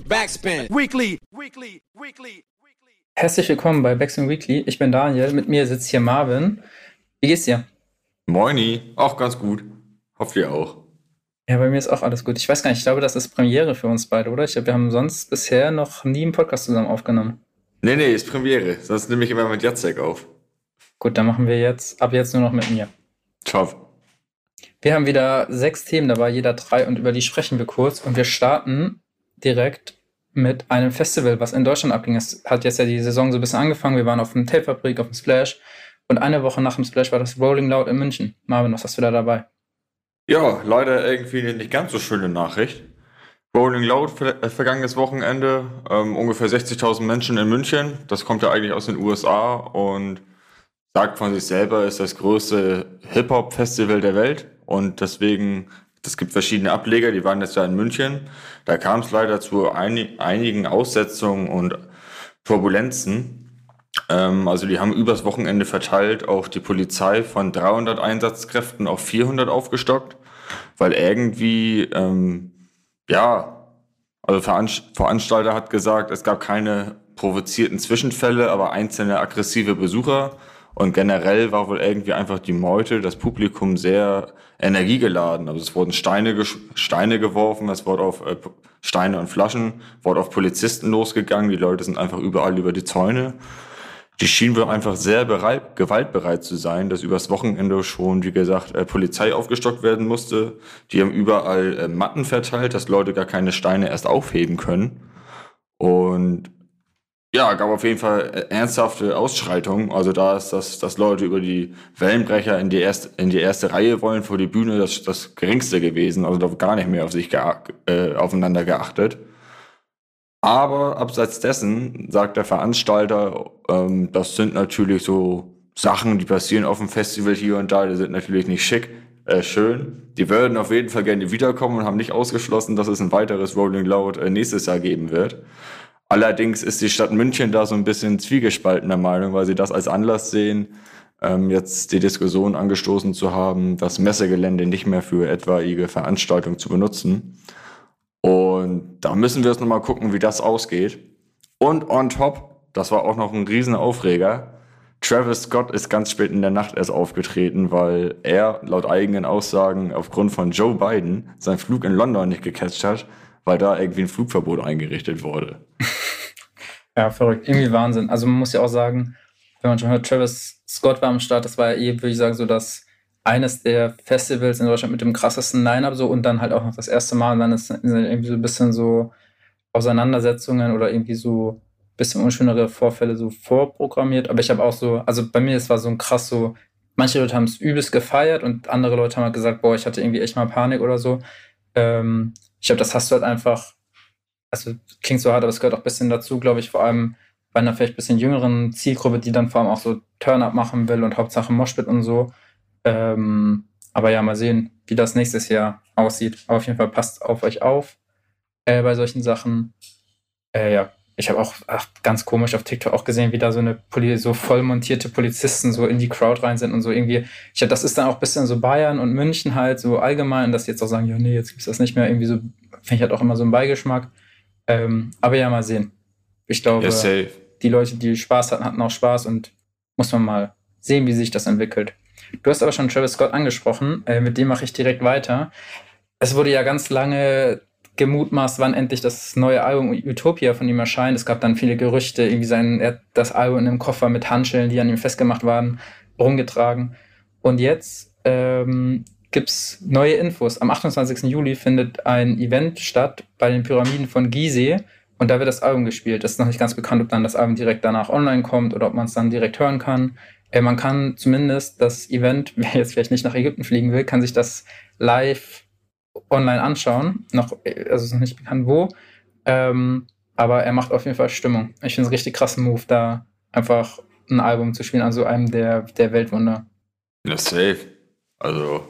Backspin. Weekly. Weekly. Weekly. Herzlich willkommen bei Backspin Weekly. Ich bin Daniel. Mit mir sitzt hier Marvin. Wie geht's dir? Moini. Auch ganz gut. Hoffe ihr auch. Ja, bei mir ist auch alles gut. Ich weiß gar nicht, ich glaube, das ist Premiere für uns beide, oder? Ich glaube, wir haben sonst bisher noch nie einen Podcast zusammen aufgenommen. Nee, nee, ist Premiere. Sonst nehme ich immer mit Jacek auf. Gut, dann machen wir jetzt ab jetzt nur noch mit mir. Ciao. Wir haben wieder sechs Themen dabei, jeder drei, und über die sprechen wir kurz. Und wir starten direkt mit einem Festival, was in Deutschland abging. Es hat jetzt ja die Saison so ein bisschen angefangen. Wir waren auf dem Tapefabrik, auf dem Splash. Und eine Woche nach dem Splash war das Rolling Loud in München. Marvin, was hast du da dabei? Ja, leider irgendwie nicht ganz so schöne Nachricht. Rolling Loud äh, vergangenes Wochenende, ähm, ungefähr 60.000 Menschen in München. Das kommt ja eigentlich aus den USA und sagt von sich selber, ist das größte Hip-Hop-Festival der Welt. Und deswegen es gibt verschiedene Ableger, die waren jetzt ja in München. Da kam es leider zu einig, einigen Aussetzungen und Turbulenzen. Ähm, also die haben übers Wochenende verteilt auch die Polizei von 300 Einsatzkräften auf 400 aufgestockt, weil irgendwie, ähm, ja, also Veranstalter hat gesagt, es gab keine provozierten Zwischenfälle, aber einzelne aggressive Besucher. Und generell war wohl irgendwie einfach die Meute, das Publikum sehr energiegeladen. Also es wurden Steine, Steine geworfen, es wurde auf äh, Steine und Flaschen, wurde auf Polizisten losgegangen. Die Leute sind einfach überall über die Zäune. Die schienen wohl einfach sehr bereit, gewaltbereit zu sein, dass übers Wochenende schon, wie gesagt, äh, Polizei aufgestockt werden musste. Die haben überall äh, Matten verteilt, dass Leute gar keine Steine erst aufheben können. Und ja, gab auf jeden Fall äh, ernsthafte Ausschreitungen. Also da ist das, dass Leute über die Wellenbrecher in die erste, in die erste Reihe wollen vor die Bühne, das, das geringste gewesen. Also da gar nicht mehr auf sich äh, aufeinander geachtet. Aber abseits dessen sagt der Veranstalter, ähm, das sind natürlich so Sachen, die passieren auf dem Festival hier und da, die sind natürlich nicht schick, äh, schön. Die würden auf jeden Fall gerne wiederkommen und haben nicht ausgeschlossen, dass es ein weiteres Rolling Loud äh, nächstes Jahr geben wird. Allerdings ist die Stadt München da so ein bisschen zwiegespaltener Meinung, weil sie das als Anlass sehen, ähm, jetzt die Diskussion angestoßen zu haben, das Messegelände nicht mehr für etwaige Veranstaltungen zu benutzen. Und da müssen wir jetzt nochmal gucken, wie das ausgeht. Und on top, das war auch noch ein Riesenaufreger, Travis Scott ist ganz spät in der Nacht erst aufgetreten, weil er laut eigenen Aussagen aufgrund von Joe Biden seinen Flug in London nicht gecatcht hat weil da irgendwie ein Flugverbot eingerichtet wurde. ja, verrückt. Irgendwie Wahnsinn. Also man muss ja auch sagen, wenn man schon hört, Travis Scott war am Start, das war ja eh, würde ich sagen, so das eines der Festivals in Deutschland mit dem krassesten Line-Up so und dann halt auch noch das erste Mal und dann ist irgendwie so ein bisschen so Auseinandersetzungen oder irgendwie so ein bisschen unschönere Vorfälle so vorprogrammiert. Aber ich habe auch so, also bei mir, es war so ein krass so, manche Leute haben es übelst gefeiert und andere Leute haben halt gesagt, boah, ich hatte irgendwie echt mal Panik oder so. Ähm, ich glaube, das hast du halt einfach, also klingt so hart, aber es gehört auch ein bisschen dazu, glaube ich, vor allem bei einer vielleicht ein bisschen jüngeren Zielgruppe, die dann vor allem auch so Turn-up machen will und Hauptsache Moshpit und so. Ähm, aber ja, mal sehen, wie das nächstes Jahr aussieht. Aber auf jeden Fall passt auf euch auf äh, bei solchen Sachen. Äh, ja, ich habe auch ach, ganz komisch auf TikTok auch gesehen, wie da so eine Poli so voll montierte Polizisten so in die Crowd rein sind und so irgendwie. Ich hab, das ist dann auch ein bisschen so Bayern und München halt so allgemein, dass die jetzt auch sagen, ja, nee, jetzt gibt's das nicht mehr. Irgendwie so, finde ich halt auch immer so einen Beigeschmack. Ähm, aber ja, mal sehen. Ich glaube, ja, die Leute, die Spaß hatten, hatten auch Spaß und muss man mal sehen, wie sich das entwickelt. Du hast aber schon Travis Scott angesprochen, äh, mit dem mache ich direkt weiter. Es wurde ja ganz lange gemutmaßt, wann endlich das neue Album Utopia von ihm erscheint. Es gab dann viele Gerüchte, irgendwie sein, er hat das Album in einem Koffer mit Handschellen, die an ihm festgemacht waren, rumgetragen. Und jetzt ähm, gibt es neue Infos. Am 28. Juli findet ein Event statt bei den Pyramiden von Gizeh und da wird das Album gespielt. Es ist noch nicht ganz bekannt, ob dann das Album direkt danach online kommt oder ob man es dann direkt hören kann. Äh, man kann zumindest das Event, wer jetzt vielleicht nicht nach Ägypten fliegen will, kann sich das live online anschauen. Noch, also es ist noch nicht bekannt wo. Ähm, aber er macht auf jeden Fall Stimmung. Ich finde es richtig krassen Move, da einfach ein Album zu spielen, also einem der, der Weltwunder. Ja, safe. Also,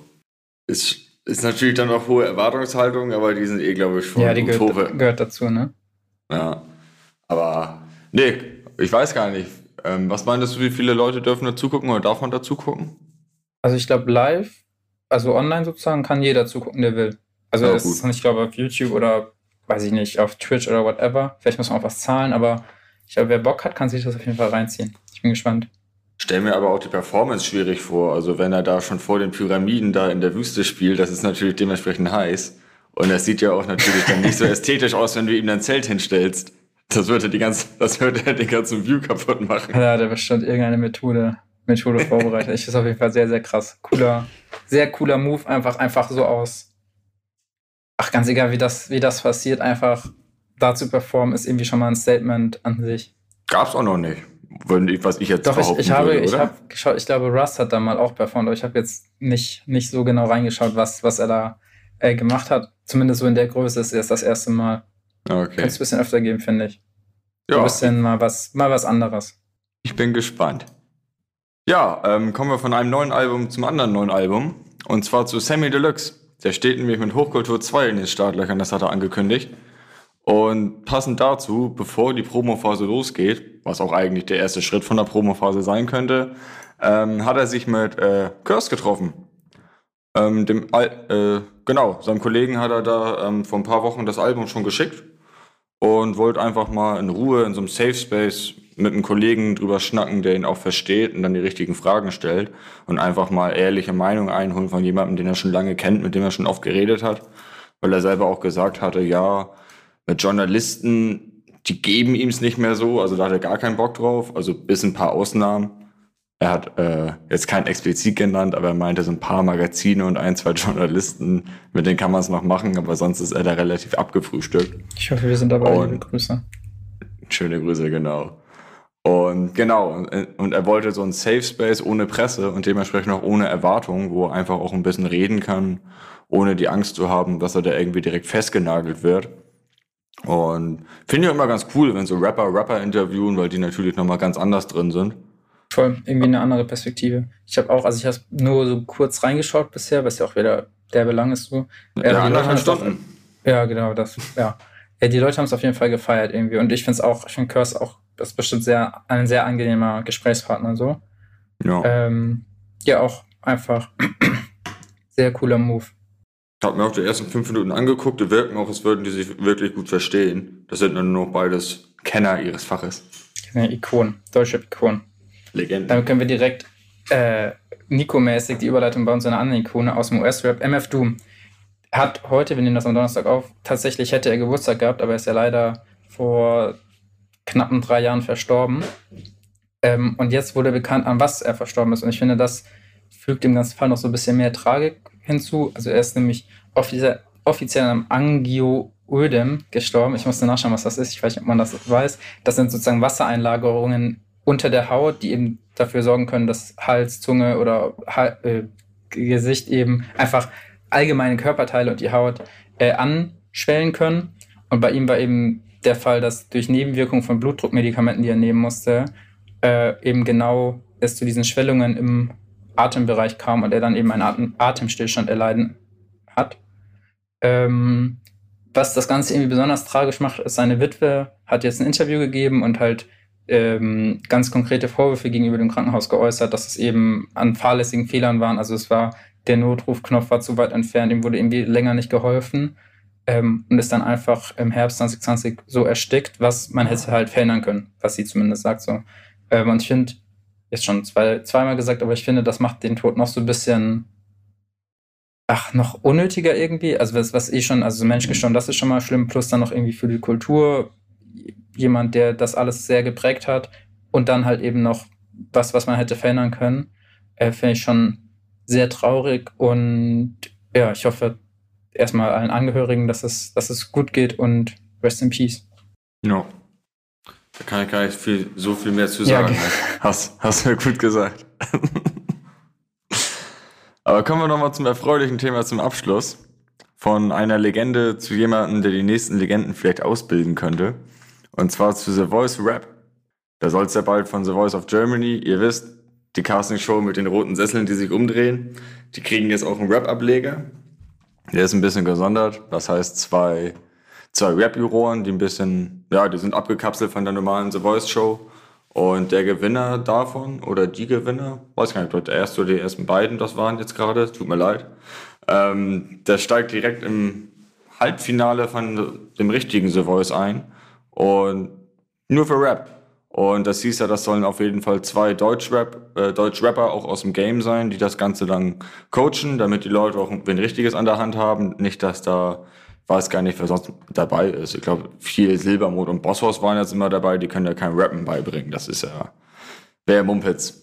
ist, ist natürlich dann auch hohe Erwartungshaltung, aber die sind eh, glaube ich, schon Ja, die gehört, gehört, dazu, ne? Ja. Aber, nee, ich weiß gar nicht. Ähm, was meinst du, wie viele Leute dürfen da zugucken oder darf man da zugucken? Also, ich glaube, live also online sozusagen kann jeder zugucken, der will. Also ja, es ist, ich glaube, auf YouTube oder weiß ich nicht, auf Twitch oder whatever. Vielleicht muss man auch was zahlen, aber ich glaube, wer Bock hat, kann sich das auf jeden Fall reinziehen. Ich bin gespannt. Stell mir aber auch die Performance schwierig vor. Also wenn er da schon vor den Pyramiden da in der Wüste spielt, das ist natürlich dementsprechend heiß. Und das sieht ja auch natürlich dann nicht so ästhetisch aus, wenn du ihm dein Zelt hinstellst. Das würde die ganze, das würde den ganzen View kaputt machen. Ja, da bestimmt irgendeine Methode, Methode vorbereitet. ich ist auf jeden Fall sehr, sehr krass. Cooler, sehr cooler Move, einfach, einfach so aus. Ach, ganz egal, wie das, wie das passiert, einfach da zu performen, ist irgendwie schon mal ein Statement an sich. Gab's auch noch nicht. Was ich jetzt Doch, ich, ich habe, würde, ich habe geschaut, ich glaube, Rust hat da mal auch performt, aber ich habe jetzt nicht, nicht so genau reingeschaut, was, was er da äh, gemacht hat. Zumindest so in der Größe ist erst das erste Mal. Okay. Könnte es ein bisschen öfter geben, finde ich. Ja. Ein bisschen mal was, mal was anderes. Ich bin gespannt. Ja, ähm, kommen wir von einem neuen Album zum anderen neuen Album. Und zwar zu Sammy Deluxe. Der steht nämlich mit Hochkultur 2 in den Startlöchern, das hat er angekündigt. Und passend dazu, bevor die Promophase losgeht, was auch eigentlich der erste Schritt von der Promophase sein könnte, ähm, hat er sich mit äh, Curse getroffen. Ähm, dem, äh, genau, seinem Kollegen hat er da ähm, vor ein paar Wochen das Album schon geschickt und wollte einfach mal in Ruhe in so einem Safe Space mit einem Kollegen drüber schnacken, der ihn auch versteht und dann die richtigen Fragen stellt und einfach mal ehrliche Meinung einholen von jemandem, den er schon lange kennt, mit dem er schon oft geredet hat, weil er selber auch gesagt hatte, ja, mit Journalisten, die geben ihm es nicht mehr so, also da hat er gar keinen Bock drauf, also bis ein paar Ausnahmen. Er hat äh, jetzt kein explizit genannt, aber er meinte so ein paar Magazine und ein, zwei Journalisten, mit denen kann man es noch machen, aber sonst ist er da relativ abgefrühstückt. Ich hoffe, wir sind dabei. Und, Grüße. Schöne Grüße, genau. Und genau, und er wollte so ein Safe Space ohne Presse und dementsprechend auch ohne Erwartung, wo er einfach auch ein bisschen reden kann, ohne die Angst zu haben, dass er da irgendwie direkt festgenagelt wird. Und finde ich immer ganz cool, wenn so Rapper Rapper interviewen, weil die natürlich nochmal ganz anders drin sind. Voll, irgendwie eine andere Perspektive. Ich habe auch, also ich habe nur so kurz reingeschaut bisher, was ja auch wieder der Belang ist so. Ja, ja anderthalb Stunden. ja, genau, das, ja. ja die Leute haben es auf jeden Fall gefeiert irgendwie. Und ich finde es auch, ich finde Curse auch, das ist bestimmt sehr, ein sehr angenehmer Gesprächspartner so. Ja. Ähm, ja, auch einfach sehr cooler Move. Ich habe mir auch die ersten fünf Minuten angeguckt, die wirken auch, als würden die sich wirklich gut verstehen. Das sind nur noch beides Kenner ihres Faches. Ja, Ikonen, deutsche Ikonen. Legende. Dann können wir direkt äh, Nico-mäßig die Überleitung bauen zu einer anderen Ikone aus dem US-Rap. MF Doom hat heute, wir nehmen das am Donnerstag auf, tatsächlich hätte er Geburtstag gehabt, aber er ist ja leider vor knappen drei Jahren verstorben. Ähm, und jetzt wurde bekannt, an was er verstorben ist. Und ich finde, das fügt dem ganzen Fall noch so ein bisschen mehr Tragik hinzu. Also er ist nämlich offiziell, am Angioödem gestorben. Ich musste nachschauen, was das ist. Ich weiß nicht, ob man das weiß. Das sind sozusagen Wassereinlagerungen unter der Haut, die eben dafür sorgen können, dass Hals, Zunge oder äh, Gesicht eben einfach allgemeine Körperteile und die Haut äh, anschwellen können. Und bei ihm war eben der Fall, dass durch Nebenwirkungen von Blutdruckmedikamenten, die er nehmen musste, äh, eben genau es zu diesen Schwellungen im Atembereich kam und er dann eben einen Atem Atemstillstand erleiden hat. Ähm, was das Ganze irgendwie besonders tragisch macht, ist, seine Witwe hat jetzt ein Interview gegeben und halt ähm, ganz konkrete Vorwürfe gegenüber dem Krankenhaus geäußert, dass es eben an fahrlässigen Fehlern waren. Also es war, der Notrufknopf war zu weit entfernt, ihm wurde irgendwie länger nicht geholfen ähm, und ist dann einfach im Herbst 2020 so erstickt, was man hätte halt verhindern können, was sie zumindest sagt so. Ähm, und ich finde, jetzt schon zwei, zweimal gesagt, aber ich finde, das macht den Tod noch so ein bisschen, ach, noch unnötiger irgendwie. Also was, was eh schon, also Mensch gestorben, das ist schon mal schlimm, plus dann noch irgendwie für die Kultur jemand, der das alles sehr geprägt hat und dann halt eben noch was, was man hätte verändern können, äh, finde ich schon sehr traurig und ja, ich hoffe erstmal allen Angehörigen, dass es, dass es gut geht und rest in peace. Ja. Da kann ich gar nicht viel, so viel mehr zu sagen. Ja. Hast, hast du gut gesagt. Aber kommen wir nochmal zum erfreulichen Thema zum Abschluss. Von einer Legende zu jemandem, der die nächsten Legenden vielleicht ausbilden könnte. Und zwar zu The Voice Rap. Da soll es ja bald von The Voice of Germany, ihr wisst, die Casting-Show mit den roten Sesseln, die sich umdrehen. Die kriegen jetzt auch einen Rap-Ableger. Der ist ein bisschen gesondert. Das heißt, zwei zwei Rap-Juroren, die ein bisschen, ja, die sind abgekapselt von der normalen The Voice Show. Und der Gewinner davon oder die Gewinner, weiß gar nicht, ob der erste oder die ersten beiden das waren jetzt gerade, tut mir leid, ähm, der steigt direkt im Halbfinale von dem richtigen The Voice ein. Und nur für Rap. Und das hieß ja, das sollen auf jeden Fall zwei Deutsch-Rap, äh, Deutsch-Rapper auch aus dem Game sein, die das Ganze dann coachen, damit die Leute auch ein Richtiges an der Hand haben. Nicht, dass da, weiß gar nicht, wer sonst dabei ist. Ich glaube, viel Silbermond und Bosshaus waren jetzt immer dabei, die können ja kein Rappen beibringen. Das ist ja, wäre Mumpitz.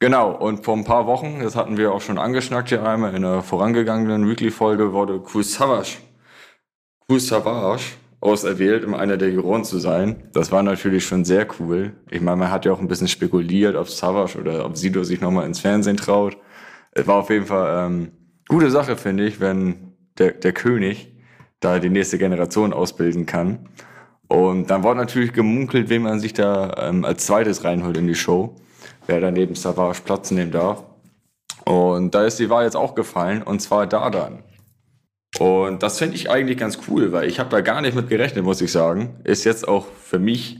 Genau, und vor ein paar Wochen, das hatten wir auch schon angeschnackt hier einmal, in einer vorangegangenen Weekly-Folge wurde Kusavage, Kusavage auserwählt, um einer der Juroren zu sein. Das war natürlich schon sehr cool. Ich meine, man hat ja auch ein bisschen spekuliert, ob Savage oder ob Sido sich nochmal ins Fernsehen traut. Es war auf jeden Fall ähm, gute Sache, finde ich, wenn der, der König da die nächste Generation ausbilden kann. Und dann wurde natürlich gemunkelt, wen man sich da ähm, als zweites reinholt in die Show, wer da neben Savage Platz nehmen darf. Und da ist die Wahl jetzt auch gefallen, und zwar Dardan. Und das finde ich eigentlich ganz cool, weil ich habe da gar nicht mit gerechnet, muss ich sagen. Ist jetzt auch für mich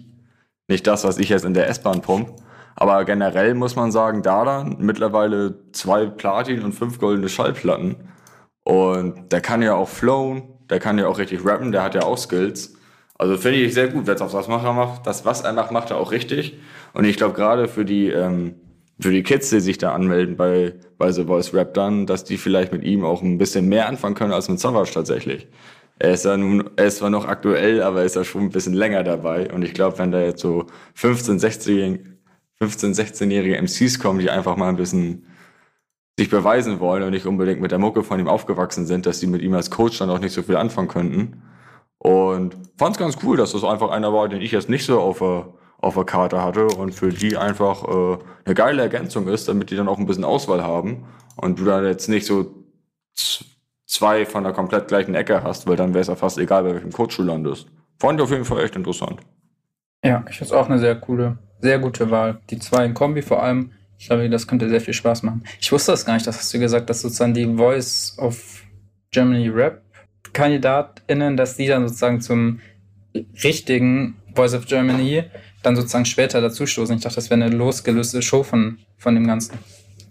nicht das, was ich jetzt in der S-Bahn pump. Aber generell muss man sagen, Dardan mittlerweile zwei Platin und fünf goldene Schallplatten. Und der kann ja auch flown, der kann ja auch richtig rappen, der hat ja auch Skills. Also finde ich sehr gut, wenn es auf das macht, das, was er macht, macht er auch richtig. Und ich glaube gerade für die ähm, für die Kids, die sich da anmelden bei, bei The Voice Rap dann, dass die vielleicht mit ihm auch ein bisschen mehr anfangen können als mit Savage tatsächlich. Er ist ja nun, er ist zwar noch aktuell, aber er ist ja schon ein bisschen länger dabei. Und ich glaube, wenn da jetzt so 15, 16, 15, 16-jährige MCs kommen, die einfach mal ein bisschen sich beweisen wollen und nicht unbedingt mit der Mucke von ihm aufgewachsen sind, dass die mit ihm als Coach dann auch nicht so viel anfangen könnten. Und fand es ganz cool, dass das einfach einer war, den ich jetzt nicht so auf der auf der Karte hatte und für die einfach äh, eine geile Ergänzung ist, damit die dann auch ein bisschen Auswahl haben und du da jetzt nicht so zwei von der komplett gleichen Ecke hast, weil dann wäre es ja fast egal, bei welchem Coach du landest. Fand ich auf jeden Fall echt interessant. Ja, ich finde es auch eine sehr coole, sehr gute Wahl. Die zwei in Kombi vor allem. Ich glaube, das könnte sehr viel Spaß machen. Ich wusste das gar nicht, das hast du gesagt, dass sozusagen die Voice of Germany Rap KandidatInnen, dass die dann sozusagen zum richtigen Voice of Germany dann sozusagen später dazustoßen. Ich dachte, das wäre eine losgelöste Show von, von dem Ganzen.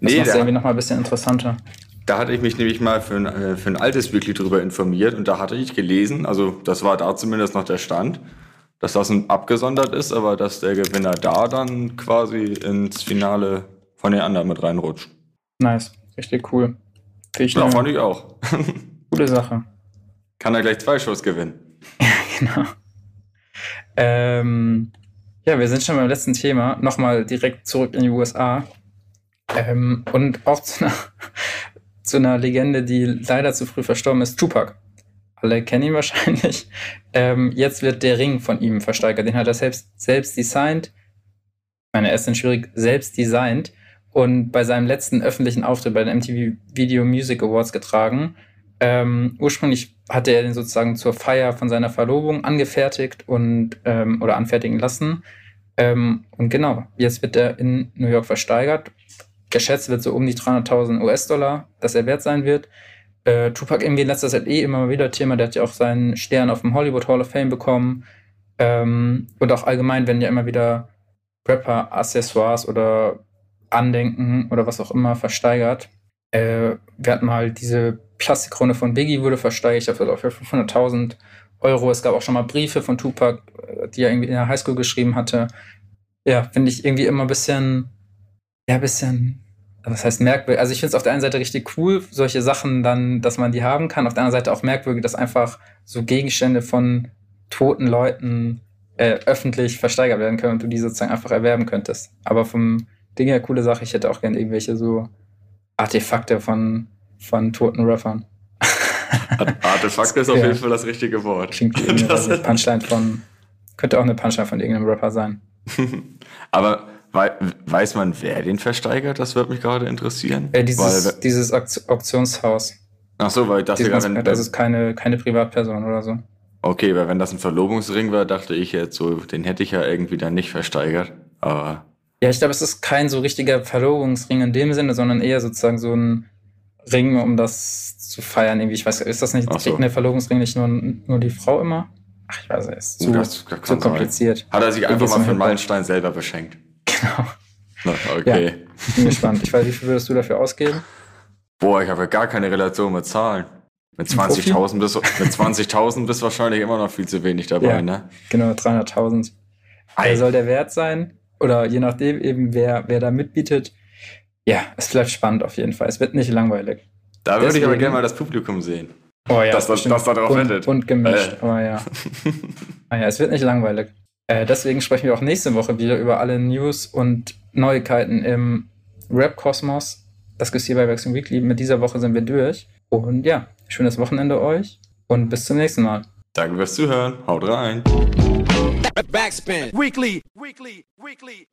Das nee, macht es irgendwie nochmal ein bisschen interessanter. Da hatte ich mich nämlich mal für ein, äh, für ein altes Weekly drüber informiert und da hatte ich gelesen, also das war da zumindest noch der Stand, dass das ein abgesondert ist, aber dass der Gewinner da dann quasi ins Finale von den anderen mit reinrutscht. Nice, richtig cool. Ich ja, fand ich auch. Gute Sache. Kann er gleich zwei Shows gewinnen. Ja, genau. Ähm, ja, wir sind schon beim letzten Thema. Nochmal direkt zurück in die USA. Ähm, und auch zu einer, zu einer Legende, die leider zu früh verstorben ist, Tupac. Alle kennen ihn wahrscheinlich. Ähm, jetzt wird der Ring von ihm versteigert. Den hat er selbst, selbst designt. Meine, er ist schwierig, selbst designt. Und bei seinem letzten öffentlichen Auftritt bei den MTV Video Music Awards getragen. Ähm, ursprünglich hatte er den sozusagen zur Feier von seiner Verlobung angefertigt und ähm, oder anfertigen lassen. Ähm, und genau, jetzt wird er in New York versteigert. Geschätzt wird so um die 300.000 US-Dollar, dass er wert sein wird. Äh, Tupac irgendwie in letzter Zeit eh immer wieder Thema. Der hat ja auch seinen Stern auf dem Hollywood Hall of Fame bekommen. Ähm, und auch allgemein werden ja immer wieder Rapper-Accessoires oder Andenken oder was auch immer versteigert. Äh, wir hatten mal diese Plastikkrone von Biggie wurde versteigert, ich glaube, für 500.000 Euro. Es gab auch schon mal Briefe von Tupac, äh, die er irgendwie in der Highschool geschrieben hatte. Ja, finde ich irgendwie immer ein bisschen, ja, ein bisschen, was heißt merkwürdig. Also ich finde es auf der einen Seite richtig cool, solche Sachen dann, dass man die haben kann. Auf der anderen Seite auch merkwürdig, dass einfach so Gegenstände von toten Leuten äh, öffentlich versteigert werden können und du die sozusagen einfach erwerben könntest. Aber vom Ding her coole Sache. Ich hätte auch gerne irgendwelche so Artefakte von von toten Rappern. Artefakt ist auf jeden Fall das richtige Wort. Klingt wie eine Punchline von, könnte auch eine Punchline von irgendeinem Rapper sein. Aber weiß man, wer den versteigert? Das würde mich gerade interessieren. Äh, dieses, weil, dieses Auktionshaus. Ach so, weil ich dachte gerade, das ist keine, keine Privatperson oder so. Okay, weil wenn das ein Verlobungsring war, dachte ich jetzt so, den hätte ich ja irgendwie dann nicht versteigert. Aber. Ja, ich glaube, es ist kein so richtiger Verlobungsring in dem Sinne, sondern eher sozusagen so ein Ring, um das zu feiern. Irgendwie, ich weiß, ist das nicht, so. eine Verlobungsring nicht nur, nur die Frau immer? Ach, ich weiß nicht, ist zu, das zu kompliziert. Hat er sich einfach mal für einen Meilenstein selber beschenkt? Genau. Na, okay. Ja, bin gespannt. Ich weiß, wie viel würdest du dafür ausgeben? Boah, ich habe ja gar keine Relation mit Zahlen. Mit 20.000 bist, mit 20.000 bist wahrscheinlich immer noch viel zu wenig dabei, Ja. ne? Genau, 300.000. Ei. Wer soll der Wert sein? Oder je nachdem eben, wer, wer da mitbietet. Ja, es bleibt spannend auf jeden Fall. Es wird nicht langweilig. Da würde ich aber Deswegen- gerne mal das Publikum sehen. Oh ja, Dass das- dass da drauf bunt, bunt gemischt. Äh. Oh ja. ah ja, es wird nicht langweilig. Äh, deswegen sprechen wir auch nächste Woche wieder über alle News und Neuigkeiten im Rap-Kosmos. Das gibt's hier bei Wechseln Weekly. Mit dieser Woche sind wir durch. Und ja, schönes Wochenende euch und bis zum nächsten Mal. Danke fürs Zuhören. Haut rein. Backspin. Weekly. Weekly. Weekly.